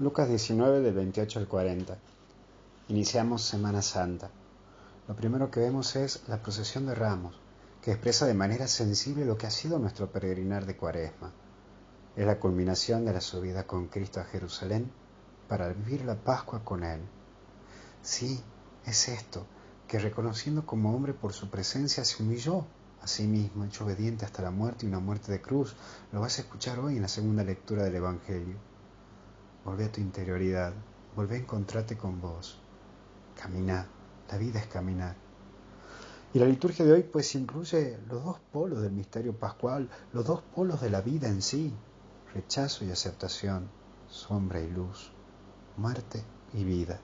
Lucas 19 del 28 al 40. Iniciamos Semana Santa. Lo primero que vemos es la procesión de ramos, que expresa de manera sensible lo que ha sido nuestro peregrinar de cuaresma. Es la culminación de la subida con Cristo a Jerusalén para vivir la Pascua con Él. Sí, es esto, que reconociendo como hombre por su presencia se humilló a sí mismo, hecho obediente hasta la muerte y una muerte de cruz. Lo vas a escuchar hoy en la segunda lectura del Evangelio. Volvé a tu interioridad, volvé a encontrarte con vos. Caminá, la vida es caminar. Y la liturgia de hoy pues incluye los dos polos del misterio pascual, los dos polos de la vida en sí, rechazo y aceptación, sombra y luz, muerte y vida.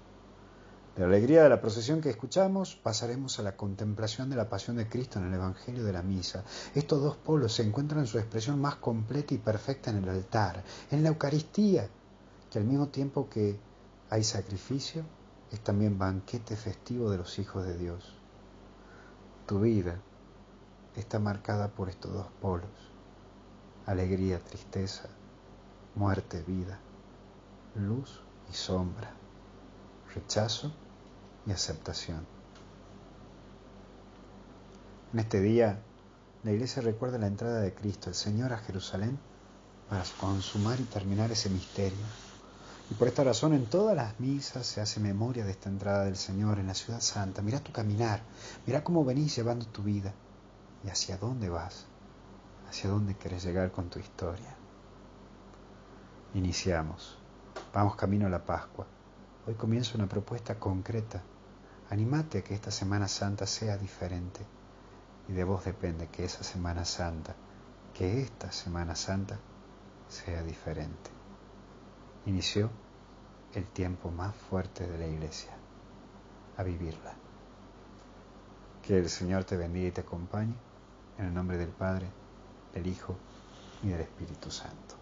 De la alegría de la procesión que escuchamos, pasaremos a la contemplación de la pasión de Cristo en el Evangelio de la Misa. Estos dos polos se encuentran en su expresión más completa y perfecta en el altar, en la Eucaristía, que al mismo tiempo que hay sacrificio, es también banquete festivo de los hijos de Dios. Tu vida está marcada por estos dos polos, alegría, tristeza, muerte, vida, luz y sombra, rechazo y aceptación. En este día, la iglesia recuerda la entrada de Cristo, el Señor, a Jerusalén para consumar y terminar ese misterio y por esta razón en todas las misas se hace memoria de esta entrada del Señor en la ciudad santa. Mira tu caminar, mira cómo venís llevando tu vida y hacia dónde vas, hacia dónde querés llegar con tu historia. Iniciamos, vamos camino a la Pascua. Hoy comienza una propuesta concreta. Animate a que esta Semana Santa sea diferente. Y de vos depende que esa Semana Santa, que esta Semana Santa sea diferente inició el tiempo más fuerte de la iglesia, a vivirla. Que el Señor te bendiga y te acompañe, en el nombre del Padre, del Hijo y del Espíritu Santo.